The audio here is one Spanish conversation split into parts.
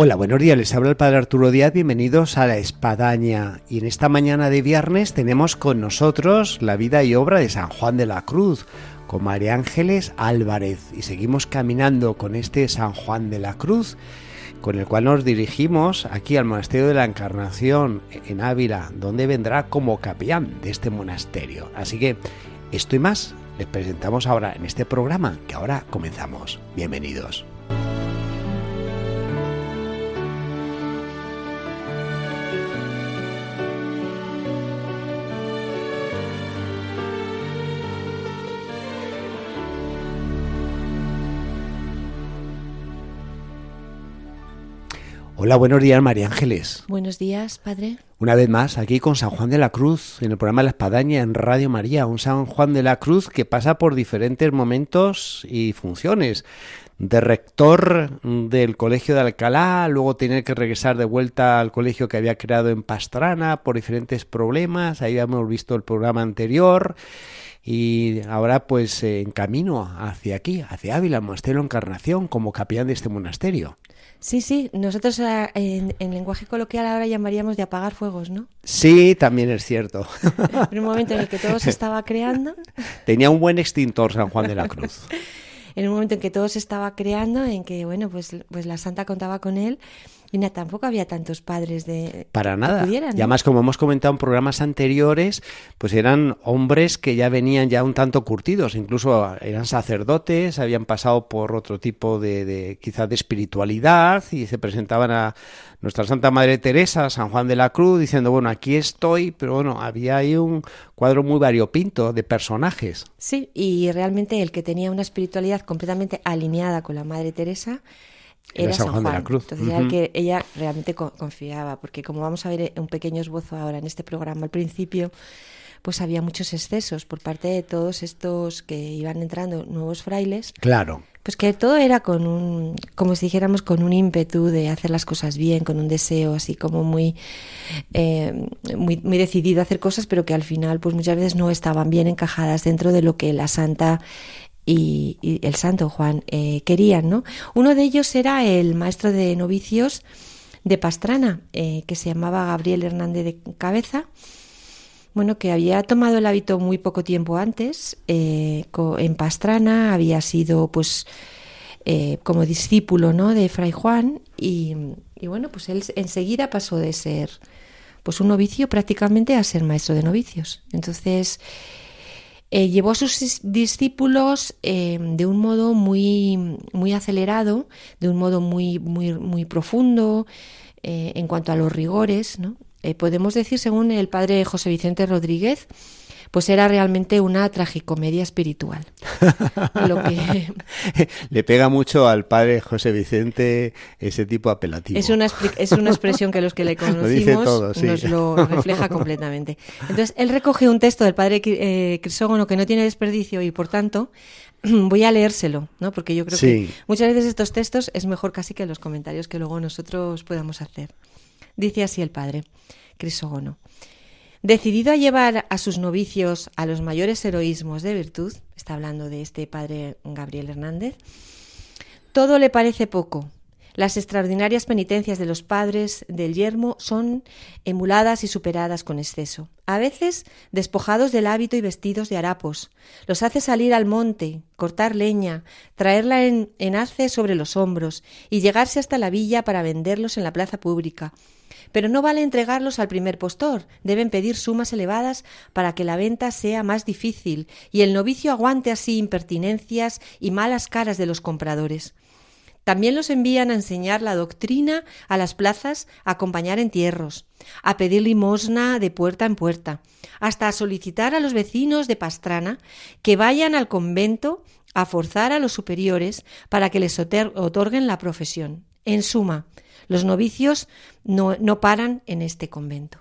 Hola, buenos días, les habla el Padre Arturo Díaz, bienvenidos a La Espadaña. Y en esta mañana de viernes tenemos con nosotros la vida y obra de San Juan de la Cruz, con María Ángeles Álvarez. Y seguimos caminando con este San Juan de la Cruz, con el cual nos dirigimos aquí al Monasterio de la Encarnación en Ávila, donde vendrá como capellán de este monasterio. Así que esto y más les presentamos ahora en este programa que ahora comenzamos. Bienvenidos. Hola, buenos días, María Ángeles. Buenos días, padre. Una vez más, aquí con San Juan de la Cruz, en el programa La Espadaña en Radio María, un San Juan de la Cruz que pasa por diferentes momentos y funciones. De rector del Colegio de Alcalá, luego tener que regresar de vuelta al colegio que había creado en Pastrana por diferentes problemas, ahí hemos visto el programa anterior y ahora pues en camino hacia aquí, hacia Ávila, Monasterio Encarnación, como capellán de este monasterio. Sí, sí, nosotros eh, en, en, lenguaje coloquial ahora llamaríamos de apagar fuegos, ¿no? Sí, también es cierto. en un momento en el que todo se estaba creando. Tenía un buen extintor San Juan de la Cruz. en un momento en que todo se estaba creando, en que, bueno, pues, pues la santa contaba con él. Y nada, tampoco había tantos padres de... Para nada. Pudieran, ¿no? Y además, como hemos comentado en programas anteriores, pues eran hombres que ya venían ya un tanto curtidos, incluso eran sacerdotes, habían pasado por otro tipo de, de quizás de espiritualidad y se presentaban a nuestra Santa Madre Teresa, San Juan de la Cruz, diciendo, bueno, aquí estoy, pero bueno, había ahí un cuadro muy variopinto de personajes. Sí, y realmente el que tenía una espiritualidad completamente alineada con la Madre Teresa era, San Juan, de la Cruz. Entonces, uh -huh. era el que ella realmente confiaba, porque como vamos a ver un pequeño esbozo ahora en este programa al principio, pues había muchos excesos por parte de todos estos que iban entrando nuevos frailes. Claro. Pues que todo era con un, como si dijéramos, con un ímpetu de hacer las cosas bien, con un deseo así como muy, eh, muy, muy decidido a hacer cosas, pero que al final, pues muchas veces no estaban bien encajadas dentro de lo que la santa y, y el santo Juan eh, querían, ¿no? Uno de ellos era el maestro de novicios de Pastrana, eh, que se llamaba Gabriel Hernández de Cabeza, bueno, que había tomado el hábito muy poco tiempo antes, eh, en Pastrana, había sido pues como discípulo ¿no? de Fray Juan y, y, bueno, pues él enseguida pasó de ser pues un novicio prácticamente a ser maestro de novicios. Entonces eh, llevó a sus discípulos eh, de un modo muy, muy acelerado, de un modo muy, muy, muy profundo eh, en cuanto a los rigores, ¿no? Eh, podemos decir, según el padre José Vicente Rodríguez, pues era realmente una tragicomedia espiritual. Lo que... Le pega mucho al padre José Vicente ese tipo apelativo. Es una, es una expresión que los que le conocimos lo todo, sí. nos lo refleja completamente. Entonces, él recoge un texto del padre eh, Crisógono que no tiene desperdicio y, por tanto, voy a leérselo, ¿no? Porque yo creo sí. que muchas veces estos textos es mejor casi que los comentarios que luego nosotros podamos hacer. Dice así el padre Crisógono. Decidido a llevar a sus novicios a los mayores heroísmos de virtud, está hablando de este padre Gabriel Hernández, todo le parece poco. Las extraordinarias penitencias de los padres del yermo son emuladas y superadas con exceso. A veces, despojados del hábito y vestidos de harapos, los hace salir al monte, cortar leña, traerla en, en sobre los hombros y llegarse hasta la villa para venderlos en la plaza pública, pero no vale entregarlos al primer postor, deben pedir sumas elevadas para que la venta sea más difícil y el novicio aguante así impertinencias y malas caras de los compradores. También los envían a enseñar la doctrina a las plazas, a acompañar entierros, a pedir limosna de puerta en puerta, hasta a solicitar a los vecinos de Pastrana que vayan al convento a forzar a los superiores para que les otorguen la profesión. En suma, los novicios no, no paran en este convento.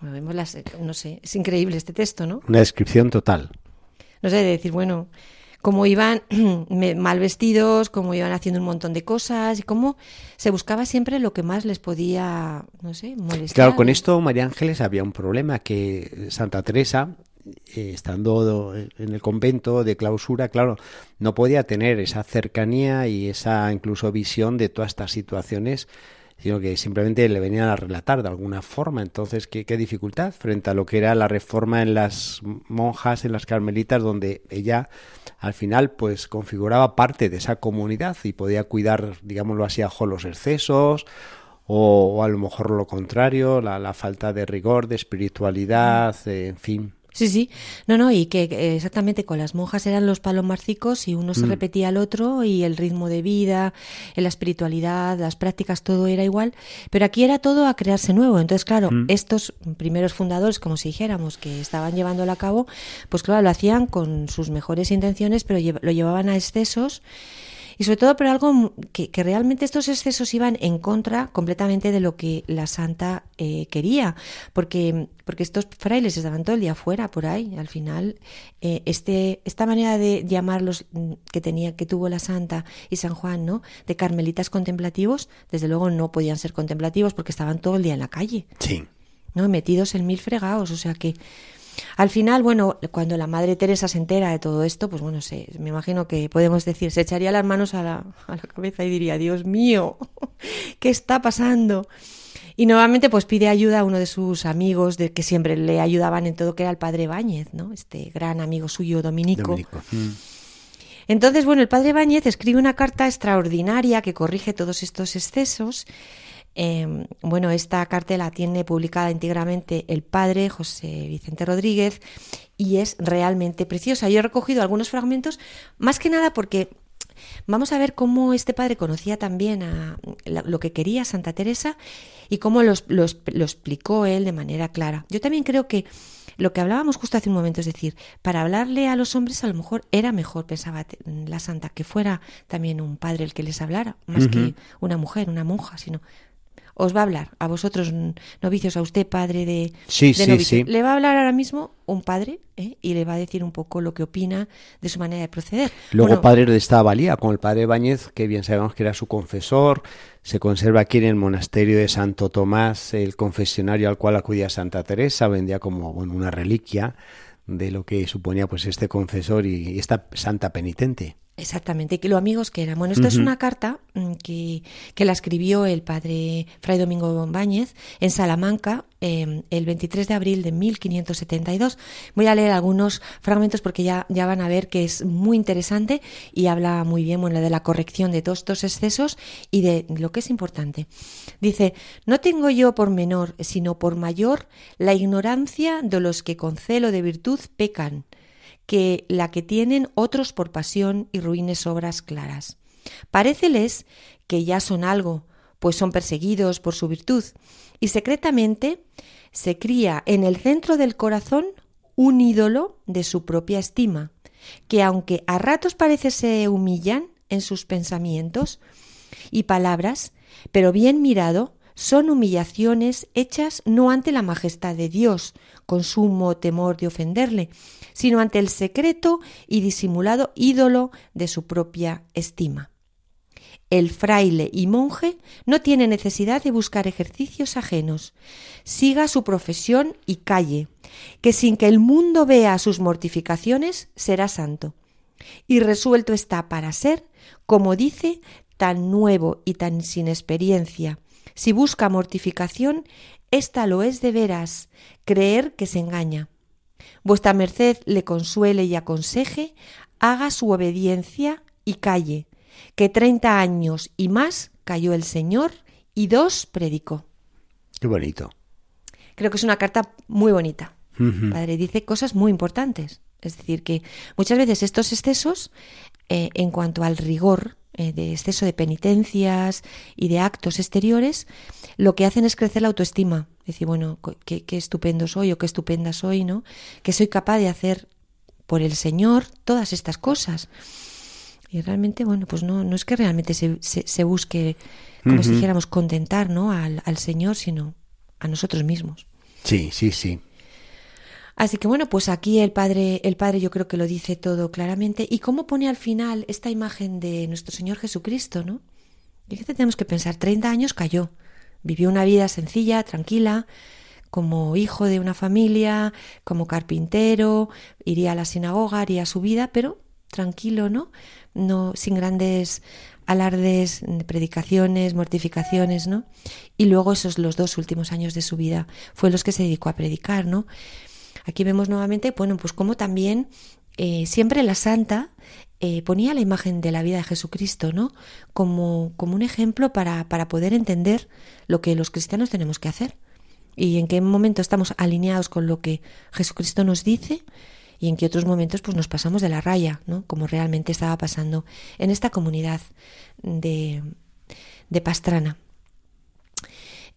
Bueno, vemos las, no sé, es increíble este texto, ¿no? Una descripción total. No sé, de decir, bueno, cómo iban mal vestidos, cómo iban haciendo un montón de cosas y cómo se buscaba siempre lo que más les podía, no sé, molestar. Claro, con esto María Ángeles había un problema, que Santa Teresa, estando en el convento de clausura, claro, no podía tener esa cercanía y esa incluso visión de todas estas situaciones sino que simplemente le venían a relatar de alguna forma. Entonces, ¿qué, ¿qué, dificultad frente a lo que era la reforma en las monjas, en las carmelitas, donde ella al final pues configuraba parte de esa comunidad y podía cuidar, digámoslo así, a los excesos o, o, a lo mejor lo contrario, la, la falta de rigor, de espiritualidad, eh, en fin. Sí, sí. No, no, y que exactamente con las monjas eran los palomarcicos y uno se mm. repetía al otro y el ritmo de vida, la espiritualidad, las prácticas, todo era igual. Pero aquí era todo a crearse nuevo. Entonces, claro, mm. estos primeros fundadores, como si dijéramos, que estaban llevándolo a cabo, pues claro, lo hacían con sus mejores intenciones, pero lo llevaban a excesos y sobre todo por algo que, realmente estos excesos iban en contra completamente de lo que la santa eh, quería, porque, porque estos frailes estaban todo el día fuera por ahí. Al final, eh, este, esta manera de llamarlos mm, que tenía, que tuvo la santa y San Juan, ¿no? De carmelitas contemplativos, desde luego no podían ser contemplativos porque estaban todo el día en la calle. Sí. ¿no? metidos en mil fregados, o sea que al final, bueno, cuando la Madre Teresa se entera de todo esto, pues bueno, se, me imagino que podemos decir, se echaría las manos a la, a la cabeza y diría, Dios mío, ¿qué está pasando? Y nuevamente pues pide ayuda a uno de sus amigos de que siempre le ayudaban en todo que era el padre Báñez, ¿no? Este gran amigo suyo dominico. dominico. Mm. Entonces, bueno, el padre Báñez escribe una carta extraordinaria que corrige todos estos excesos eh, bueno, esta carta la tiene publicada íntegramente el padre José Vicente Rodríguez y es realmente preciosa. Yo he recogido algunos fragmentos, más que nada porque vamos a ver cómo este padre conocía también a lo que quería Santa Teresa y cómo lo, lo explicó él de manera clara. Yo también creo que lo que hablábamos justo hace un momento, es decir, para hablarle a los hombres a lo mejor era mejor, pensaba la santa, que fuera también un padre el que les hablara, más que una mujer, una monja, sino os va a hablar a vosotros novicios, a usted padre de, sí, sí, sí. Le va a hablar ahora mismo un padre ¿eh? y le va a decir un poco lo que opina de su manera de proceder. Luego padre de esta valía, con el padre Báñez, que bien sabemos que era su confesor, se conserva aquí en el monasterio de Santo Tomás el confesionario al cual acudía Santa Teresa, vendía como bueno, una reliquia de lo que suponía pues este confesor y esta santa penitente. Exactamente, que lo amigos que eran. Bueno, esto es una carta mm, que, que, la escribió el padre Fray Domingo Bombáñez en Salamanca em, el 23 de abril de 1572. Voy a leer algunos fragmentos porque ya, ya van a ver que es muy interesante y habla muy bien bueno, de la corrección de todos estos excesos y de lo que es importante. Dice, no tengo yo por menor, sino por mayor, la ignorancia de los que con celo de virtud pecan que la que tienen otros por pasión y ruines obras claras. Paréceles que ya son algo, pues son perseguidos por su virtud, y secretamente se cría en el centro del corazón un ídolo de su propia estima, que aunque a ratos parece se humillan en sus pensamientos y palabras, pero bien mirado, son humillaciones hechas no ante la majestad de Dios, con sumo temor de ofenderle, sino ante el secreto y disimulado ídolo de su propia estima. El fraile y monje no tiene necesidad de buscar ejercicios ajenos. Siga su profesión y calle, que sin que el mundo vea sus mortificaciones será santo. Y resuelto está para ser, como dice, tan nuevo y tan sin experiencia. Si busca mortificación, ésta lo es de veras, creer que se engaña. Vuestra merced le consuele y aconseje, haga su obediencia y calle, que treinta años y más cayó el Señor y dos predicó. Qué bonito. Creo que es una carta muy bonita. Padre dice cosas muy importantes. Es decir, que muchas veces estos excesos, eh, en cuanto al rigor eh, de exceso de penitencias y de actos exteriores, lo que hacen es crecer la autoestima. Decir, bueno, qué, qué estupendo soy o qué estupenda soy, ¿no? Que soy capaz de hacer por el Señor todas estas cosas. Y realmente, bueno, pues no, no es que realmente se, se, busque, como si dijéramos, contentar ¿no? al, al Señor, sino a nosotros mismos. Sí, sí, sí. Así que bueno, pues aquí el padre, el padre yo creo que lo dice todo claramente. Y cómo pone al final esta imagen de nuestro Señor Jesucristo, ¿no? Que tenemos que pensar, 30 años cayó, vivió una vida sencilla, tranquila, como hijo de una familia, como carpintero, iría a la sinagoga, haría su vida, pero tranquilo, ¿no? No sin grandes alardes, predicaciones, mortificaciones, ¿no? Y luego esos los dos últimos años de su vida fue los que se dedicó a predicar, ¿no? Aquí vemos nuevamente, bueno, pues como también eh, siempre la santa eh, ponía la imagen de la vida de Jesucristo, ¿no? Como, como un ejemplo para, para poder entender lo que los cristianos tenemos que hacer y en qué momento estamos alineados con lo que Jesucristo nos dice y en qué otros momentos pues nos pasamos de la raya, ¿no? Como realmente estaba pasando en esta comunidad de, de Pastrana.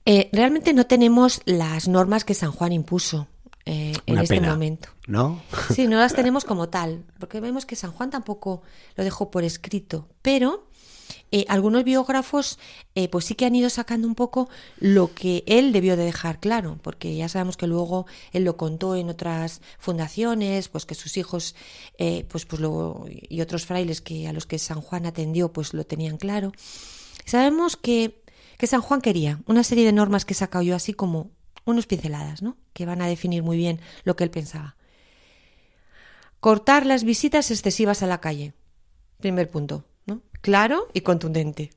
Eh, realmente no tenemos las normas que San Juan impuso eh, en este momento. ¿No? Sí, no las tenemos como tal, porque vemos que San Juan tampoco lo dejó por escrito, pero eh, algunos biógrafos eh, pues sí que han ido sacando un poco lo que él debió de dejar claro, porque ya sabemos que luego él lo contó en otras fundaciones, pues que sus hijos eh, pues, pues y otros frailes que a los que San Juan atendió pues lo tenían claro. Sabemos que, que San Juan quería una serie de normas que he sacado yo así como unos pinceladas, ¿no? que van a definir muy bien lo que él pensaba. Cortar las visitas excesivas a la calle. Primer punto claro y contundente.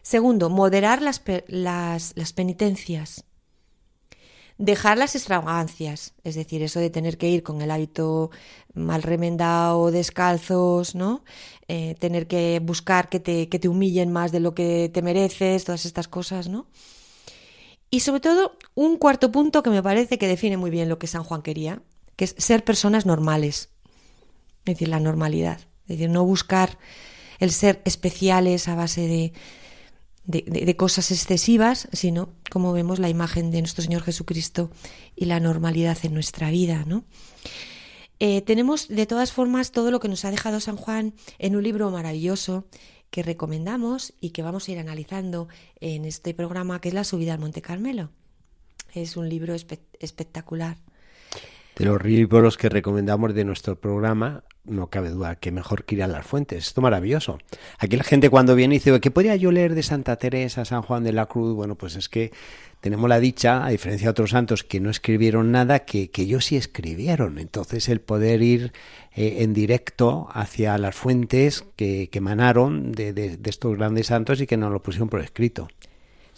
Segundo, moderar las, las, penitencias. Dejar las extravagancias, es decir, eso de tener que ir con el hábito mal remendado, descalzos, ¿no? Eh, tener que buscar que te, que te humillen más de lo que te mereces, todas estas cosas, ¿no? Y sobre todo, un cuarto punto que me parece que define muy bien lo que San Juan quería, que es ser personas normales. Es decir, la normalidad. Es decir, no buscar el ser especiales a base de, de, cosas excesivas, sino como vemos la imagen de nuestro Señor Jesucristo y la normalidad en nuestra vida, ¿no? Eh, tenemos de todas formas todo lo que nos ha dejado San Juan en un libro maravilloso que recomendamos y que vamos a ir analizando en este programa que es La subida al Monte Carmelo. Es un libro espectacular. De los libros que recomendamos de nuestro programa, no cabe duda que mejor que ir a las fuentes. Esto maravilloso. Aquí la gente cuando viene dice, ¿qué podría yo leer de Santa Teresa, San Juan de la Cruz? Bueno, pues es que tenemos la dicha, a diferencia de otros santos que no escribieron nada, que, que ellos sí escribieron. Entonces el poder ir eh, en directo hacia las fuentes que, que emanaron de, de, de, estos grandes santos y que nos lo pusieron por escrito.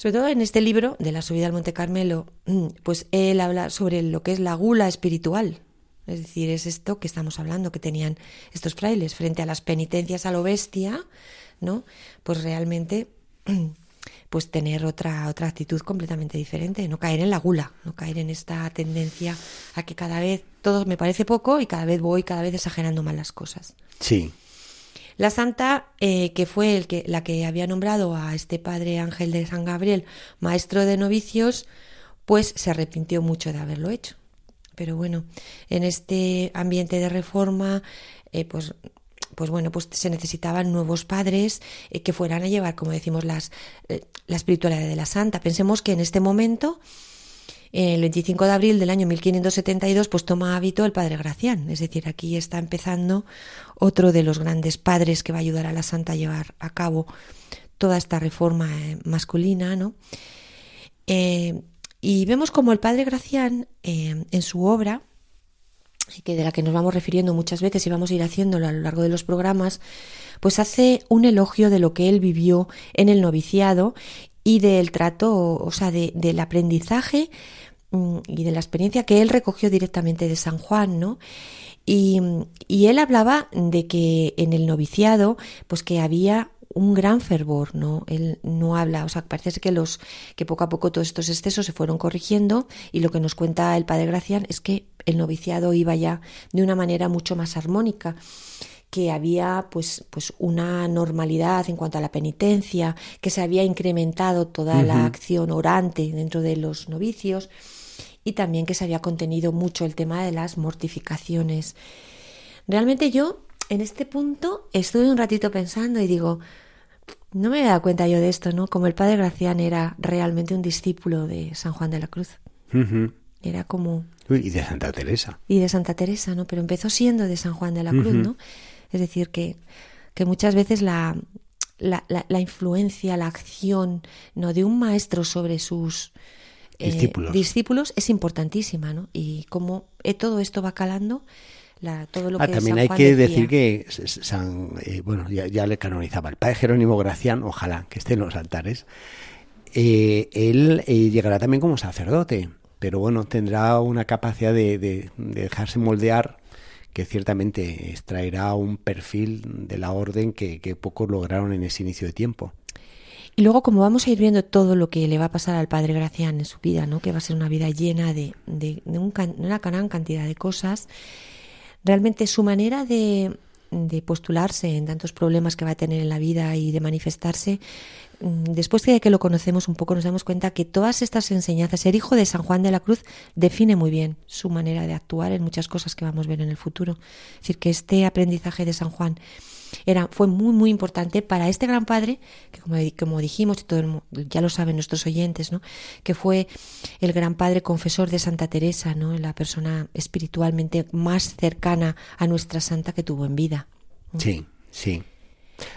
Sobre todo en este libro de la subida al Monte Carmelo, pues él habla sobre lo que es la gula espiritual, es decir, es esto que estamos hablando, que tenían estos frailes frente a las penitencias a lo bestia, ¿no? Pues realmente, pues tener otra, otra actitud completamente diferente, no caer en la gula, no caer en esta tendencia a que cada vez todo me parece poco y cada vez voy cada vez exagerando más las cosas. Sí. La santa, eh, que fue el que, la que había nombrado a este padre Ángel de San Gabriel, maestro de novicios, pues se arrepintió mucho de haberlo hecho. Pero bueno, en este ambiente de reforma, eh, pues pues bueno, pues se necesitaban nuevos padres eh, que fueran a llevar, como decimos, las, la espiritualidad de la santa. Pensemos que en este momento, el 25 de abril del año 1572, pues toma hábito el padre Gracián. Es decir, aquí está empezando otro de los grandes padres que va a ayudar a la santa a llevar a cabo toda esta reforma masculina, ¿no? Y vemos como el padre Gracián, eh, en su obra, que de la que nos vamos refiriendo muchas veces y vamos a ir haciéndolo a lo largo de los programas, pues hace un elogio de lo que él vivió en el noviciado y del trato, o sea, del aprendizaje mm, y de la experiencia que él recogió directamente de San Juan, ¿no? Y, y, él hablaba de que en el noviciado, pues que había un gran fervor, ¿no? Él no habla, o sea, parece que los que poco a poco todos estos excesos se fueron corrigiendo y lo que nos cuenta el padre Gracián es que el noviciado iba ya de una manera mucho más armónica que había pues, pues una normalidad en cuanto a la penitencia, que se había incrementado toda la acción orante dentro de los novicios y también que se había contenido mucho el tema de las mortificaciones. Realmente yo en este punto estuve un ratito pensando y digo, no me había dado cuenta yo de esto, ¿no? Como el padre Gracián era realmente un discípulo de San Juan de la Cruz. Era como... y de Santa Teresa. Y de Santa Teresa, ¿no? Pero empezó siendo de San Juan de la Cruz, ¿no? Es decir, que, que muchas veces la, la, la, influencia, la acción ¿no? de un maestro sobre sus eh, discípulos. es importantísima, ¿no? Y como eh, todo esto va calando, la, todo lo ah, que también hay que decir que San, eh, bueno, ya, ya, le canonizaba el padre Jerónimo Gracián, ojalá que esté en los altares. él llegará también como sacerdote, pero bueno, tendrá una capacidad de, de dejarse moldear que ciertamente extraerá un perfil de la orden que, pocos lograron en ese inicio de tiempo. Y luego, como vamos a ir viendo todo lo que le va a pasar al padre Gracián en su vida, ¿no? que va a ser una vida llena de, de, una gran cantidad de cosas, realmente su manera de, de postularse en tantos problemas que va a tener en la vida y de manifestarse después de que lo conocemos un poco, nos damos cuenta que todas estas enseñanzas, ser hijo de San Juan de la Cruz, define muy bien su manera de actuar en muchas cosas que vamos a ver en el futuro. Es decir, que este aprendizaje de San Juan era, fue muy, muy importante para este gran padre, que como, dijimos, todo ya lo saben nuestros oyentes, ¿no? que fue el gran padre confesor de Santa Teresa, ¿no? la persona espiritualmente más cercana a nuestra santa que tuvo en vida. Sí, sí.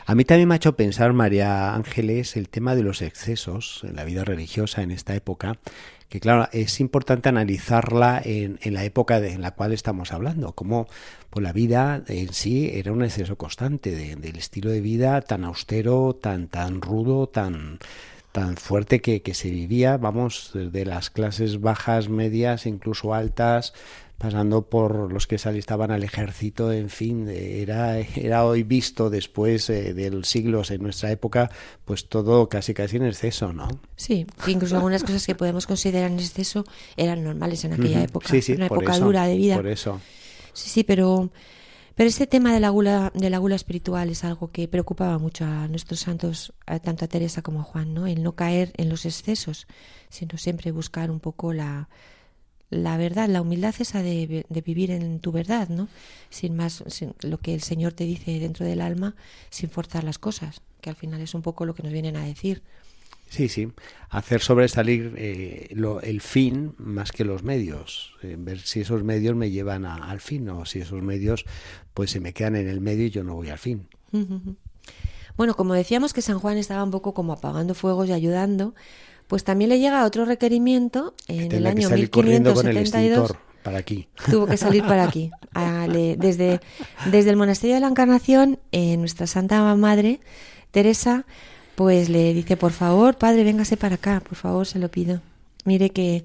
A mí también me ha hecho pensar, María Ángeles, el tema de los excesos en la vida religiosa en esta época, que claro, es importante analizarla en, la época en la cual estamos hablando, como pues, la vida en sí era un exceso constante del estilo de vida tan austero, tan, tan rudo, tan tan fuerte que, que se vivía, vamos, de las clases bajas, medias, incluso altas, pasando por los que se alistaban al ejército, en fin, era, era hoy visto después eh, de los siglos en nuestra época, pues todo casi casi en exceso, ¿no? Sí, incluso algunas cosas que podemos considerar en exceso eran normales en aquella época, sí, sí, una época dura de vida. Por eso. Sí, sí, pero pero este tema de la gula de la gula espiritual es algo que preocupaba mucho a nuestros santos, tanto a Teresa como a Juan, ¿no? El no caer en los excesos, sino siempre buscar un poco la la verdad, la humildad esa de, de, vivir en tu verdad, ¿no? Sin más, lo que el Señor te dice dentro del alma, sin forzar las cosas, que al final es un poco lo que nos vienen a decir. Sí, sí, hacer sobresalir eh, lo, el fin más que los medios, eh, ver si esos medios me llevan al fin o si esos medios pues se me quedan en el medio y yo no voy al fin. Bueno, como decíamos que San Juan estaba un poco como apagando fuegos y ayudando, pues también le llega otro requerimiento en el año 1572. para aquí. Tuvo que salir para aquí. desde, desde el monasterio de la Encarnación, eh, nuestra Santa Madre, Teresa, pues le dice, por favor, padre, véngase para acá, por favor, se lo pido. Mire que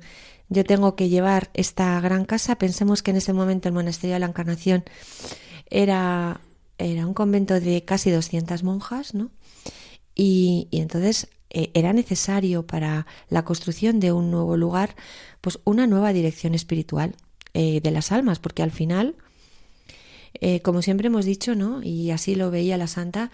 yo tengo que llevar esta gran casa. Pensemos que en ese momento el monasterio de la Encarnación era, era un convento de casi 200 monjas, ¿no? Y, y entonces eh, era necesario para la construcción de un nuevo lugar, pues una nueva dirección espiritual eh, de las almas, porque al final, eh, como siempre hemos dicho, ¿no? y así lo veía la santa,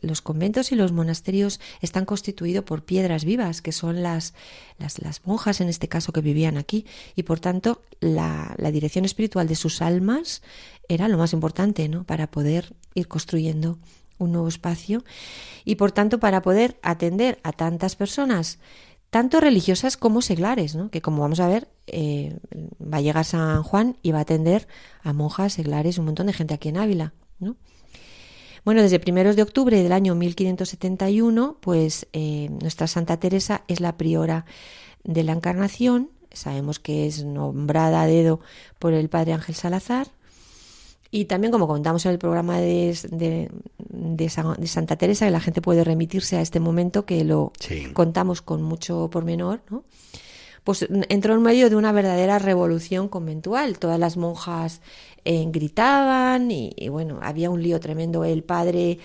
los conventos y los monasterios están constituidos por piedras vivas, que son las, las, las, monjas en este caso que vivían aquí, y por tanto la, la dirección espiritual de sus almas era lo más importante ¿no? para poder ir construyendo un nuevo espacio y por tanto para poder atender a tantas personas, tanto religiosas como seglares, ¿no? que como vamos a ver, eh, va a llegar San Juan y va a atender a monjas, seglares, un montón de gente aquí en Ávila. ¿no? Bueno, desde primeros de octubre del año 1571, pues eh, nuestra Santa Teresa es la priora de la Encarnación, sabemos que es nombrada a dedo por el padre Ángel Salazar, y también, como contamos en el programa de, de, de, Santa Teresa, que la gente puede remitirse a este momento, que lo contamos con mucho pormenor, ¿no? pues entró en medio de una verdadera revolución conventual. Todas las monjas eh, gritaban y, bueno, había un lío tremendo. El padre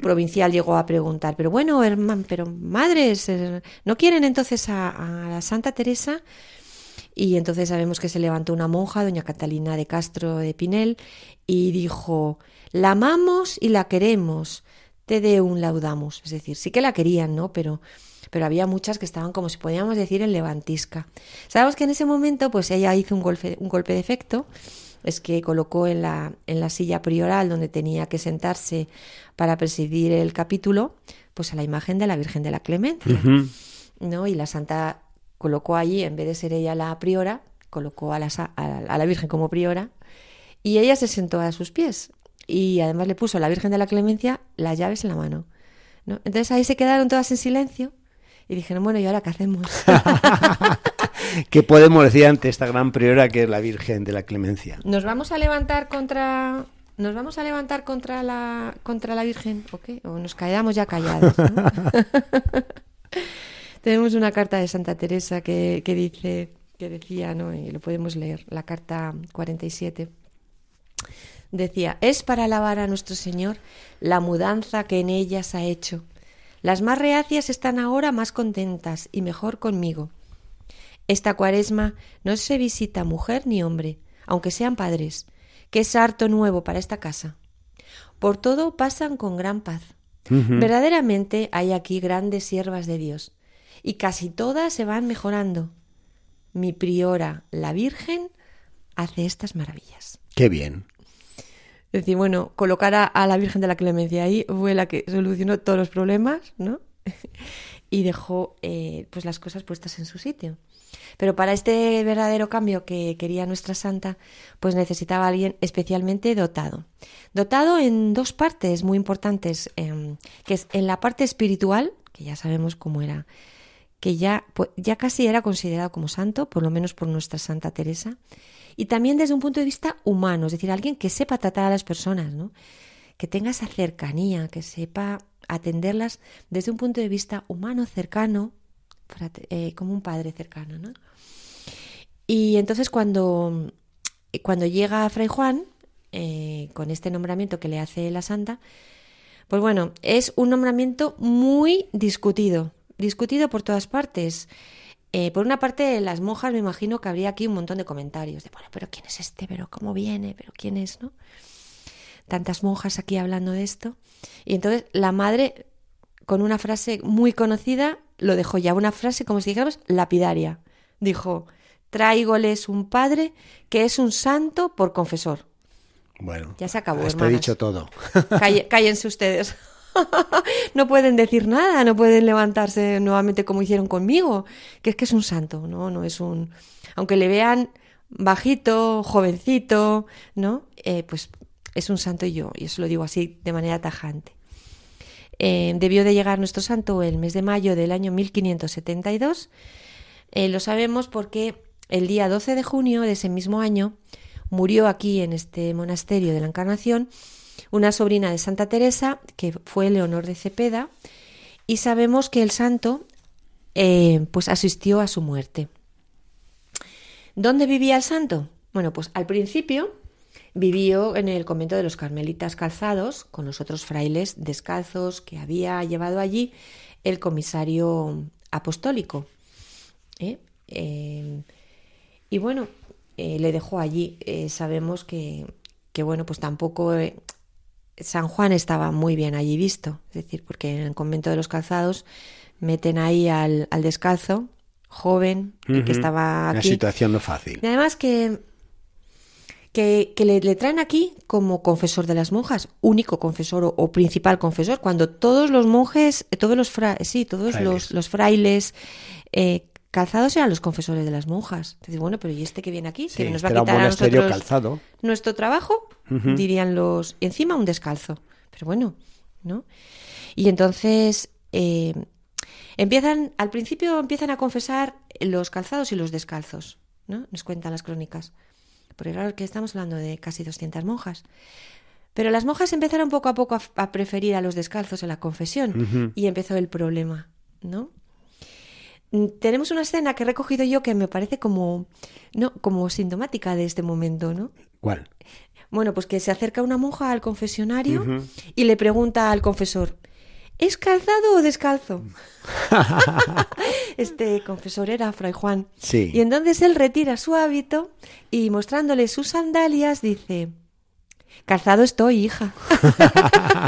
provincial llegó a preguntar, pero bueno, hermano, pero madres, eh, ¿no quieren entonces a, a la Santa Teresa? Y entonces sabemos que se levantó una monja, doña Catalina de Castro de Pinel, y dijo, la amamos y la queremos, te de un laudamos. Es decir, sí que la querían, ¿no? Pero, pero había muchas que estaban, como si podíamos decir, en levantisca. Sabemos que en ese momento, pues ella hizo un golpe, un golpe de efecto, es que colocó en la, en la silla prioral donde tenía que sentarse para presidir el capítulo, pues a la imagen de la Virgen de la Clemencia. ¿no? Y la Santa colocó allí, en vez de ser ella la priora, colocó a la, a la Virgen como priora y ella se sentó a sus pies y además le puso a la Virgen de la Clemencia las llaves en la mano. ¿no? Entonces ahí se quedaron todas en silencio y dijeron, bueno, ¿y ahora qué hacemos? ¿Qué podemos decir ante esta gran priora que es la Virgen de la Clemencia? ¿Nos vamos a levantar contra nos vamos a levantar contra la contra la Virgen o qué? O nos quedamos ya callados. Tenemos una carta de Santa Teresa que, que dice que decía, ¿no? Y lo podemos leer, la carta 47 decía, es para alabar a nuestro Señor la mudanza que en ellas ha hecho. Las más reacias están ahora más contentas y mejor conmigo. Esta cuaresma no se visita mujer ni hombre, aunque sean padres, que es harto nuevo para esta casa. Por todo pasan con gran paz. Verdaderamente hay aquí grandes siervas de Dios, y casi todas se van mejorando. Mi priora, la Virgen, hace estas maravillas. Qué bien. Es decir, bueno, colocar a, la Virgen de la Clemencia ahí fue la que solucionó todos los problemas, ¿no? y dejó eh, pues las cosas puestas en su sitio. Pero para este verdadero cambio que quería nuestra santa, pues necesitaba alguien especialmente dotado. Dotado en dos partes muy importantes, em, que es en la parte espiritual, que ya sabemos cómo era, que ya, pues, ya casi era considerado como santo, por lo menos por nuestra Santa Teresa, y también desde un punto de vista humano, es decir, alguien que sepa tratar a las personas, ¿no? que tenga esa cercanía, que sepa atenderlas desde un punto de vista humano, cercano, eh, como un padre cercano. ¿no? Y entonces cuando, cuando llega Fray Juan, eh, con este nombramiento que le hace la santa, pues bueno, es un nombramiento muy discutido, discutido por todas partes. Eh, por una parte, las monjas me imagino que habría aquí un montón de comentarios de, bueno, pero ¿quién es este? ¿Pero cómo viene? ¿Pero quién es? ¿No? Tantas monjas aquí hablando de esto. Y entonces la madre, con una frase muy conocida, lo dejó ya, una frase como si dijéramos lapidaria. Dijo, tráigoles un padre que es un santo por confesor. Bueno, ya se acabó. Está dicho todo. cállense ustedes. no pueden decir nada, no pueden levantarse nuevamente como hicieron conmigo, que es que es un santo, ¿no? No es un... Aunque le vean bajito, jovencito, ¿no? Eh, pues es un santo y yo, y eso lo digo así de manera tajante. Eh, debió de llegar nuestro santo el mes de mayo del año 1572. Eh, lo sabemos porque el día 12 de junio de ese mismo año murió aquí en este monasterio de la Encarnación una sobrina de Santa Teresa, que fue Leonor de Cepeda, y sabemos que el santo eh, pues asistió a su muerte. ¿Dónde vivía el santo? Bueno, pues al principio vivió en el convento de los carmelitas calzados, con los otros frailes descalzos que había llevado allí el comisario apostólico. ¿eh? Eh, y bueno, le dejó allí. sabemos que, que, bueno, pues tampoco San Juan estaba muy bien allí visto, es decir, porque en el convento de los calzados meten ahí al, descalzo, joven, que estaba aquí. Una situación no fácil. Y además que, que, le, traen aquí como confesor de las monjas, único confesor o, principal confesor, cuando todos los monjes, eh, todos los, sí, todos frailes. Los, frailes eh, calzados eran los confesores de las monjas. Entonces, bueno, pero ¿y este que viene aquí? que nos va a quitar a nosotros calzado. nuestro trabajo, dirían los... Encima un descalzo. Pero bueno, ¿no? Y entonces eh, empiezan, al principio empiezan a confesar los calzados y los descalzos, ¿no? Nos cuentan las crónicas. Porque claro que estamos hablando de casi 200 monjas. Pero las monjas empezaron poco a poco a, preferir a los descalzos en la confesión y empezó el problema, ¿no? Mm, tenemos una escena que he recogido yo que me parece como, no, como sintomática de este momento, ¿no? ¿Cuál? Bueno, pues que se acerca una monja al confesionario y le pregunta al confesor, ¿es calzado o descalzo? este confesor era Fray Juan. Sí. Y entonces él retira su hábito y mostrándole sus sandalias dice, calzado estoy, hija.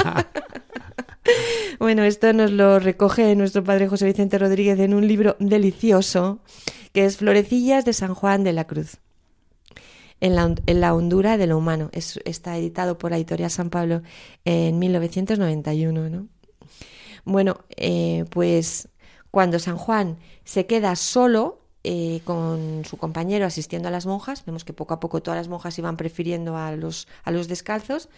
Bueno, esto nos lo recoge nuestro padre José Vicente Rodríguez en un libro delicioso que es Florecillas de San Juan de la Cruz. En la, hondura de lo humano. está editado por la editorial San Pablo en 1991. ¿no? Bueno, eh, pues Cuando San Juan se queda solo eh, con su compañero asistiendo a las monjas, vemos que poco a poco todas las monjas iban prefiriendo a los, a los descalzos,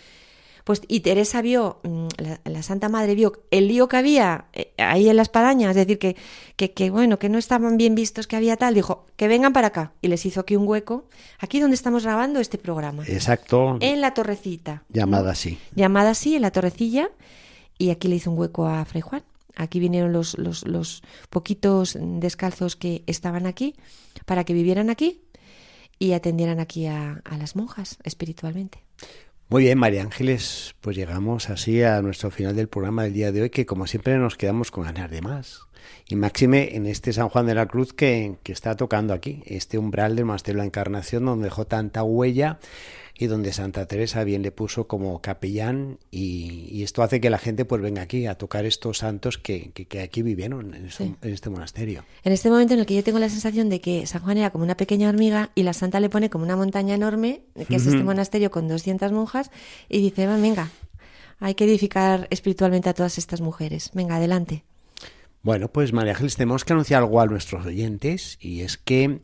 pues, y Teresa vio, mm, la, Santa Madre vio el lío que había eh, ahí en la espadaña, es decir, que, que, bueno, que no estaban bien vistos, que había tal, dijo, que vengan para acá. Y les hizo aquí un hueco, aquí donde estamos grabando este programa. Exacto. En la torrecita. Llamada así. Llamada así, en la torrecilla, y aquí le hizo un hueco a Fray Juan. Aquí vinieron los, los, los poquitos descalzos que estaban aquí para que vivieran aquí y atendieran aquí a las monjas espiritualmente. Muy bien, María Ángeles, pues llegamos así a nuestro final del programa del día de hoy, que como siempre nos quedamos con ganas de más. Y máxime en este San Juan de la Cruz que, que está tocando aquí, este umbral del Monasterio de la Encarnación, donde dejó tanta huella y donde Santa Teresa bien le puso como capellán y, esto hace que la gente pues venga aquí a tocar estos santos que, que, aquí vivieron en, este monasterio. En este momento en el que yo tengo la sensación de que San Juan era como una pequeña hormiga y la santa le pone como una montaña enorme, que es este monasterio con 200 monjas, y dice, venga, hay que edificar espiritualmente a todas estas mujeres. Venga, adelante. Bueno, pues María Ángeles, tenemos que anunciar algo a nuestros oyentes y es que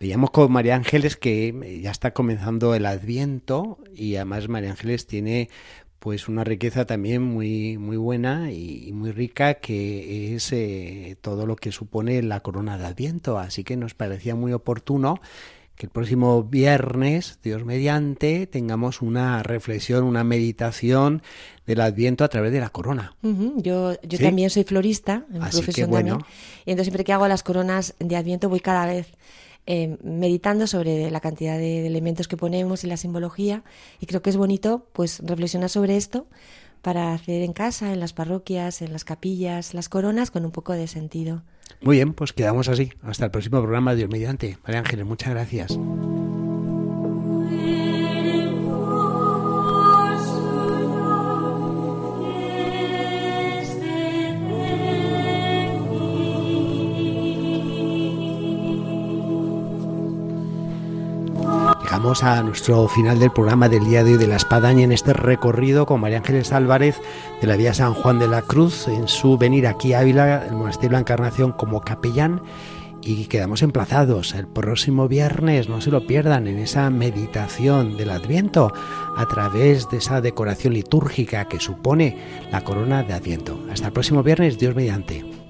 Veíamos con María Ángeles que eh, ya está comenzando el Adviento y además María Ángeles tiene pues una riqueza también muy muy buena y muy rica que es eh, todo lo que supone la corona de Adviento, así que nos parecía muy oportuno que el próximo viernes, Dios mediante, tengamos una reflexión, una meditación del Adviento a través de la corona. Yo, yo también soy florista, en profesión bueno. y entonces siempre que hago las coronas de Adviento voy cada vez eh, meditando sobre la cantidad de, elementos que ponemos y la simbología y creo que es bonito pues reflexionar sobre esto para hacer en casa, en las parroquias, en las capillas, las coronas con un poco de sentido. Muy bien, pues quedamos así. Hasta el próximo programa, Dios mediante. María Ángeles, muchas gracias. Llegamos a nuestro final del programa del día de hoy de la Espadaña en este recorrido con María Ángeles Álvarez de la Vía San Juan de la Cruz en su venir aquí a Ávila, el Monasterio de la Encarnación como capellán y quedamos emplazados el próximo viernes, no se lo pierdan, en esa meditación del Adviento a través de esa decoración litúrgica que supone la corona de Adviento. Hasta el próximo viernes, Dios mediante.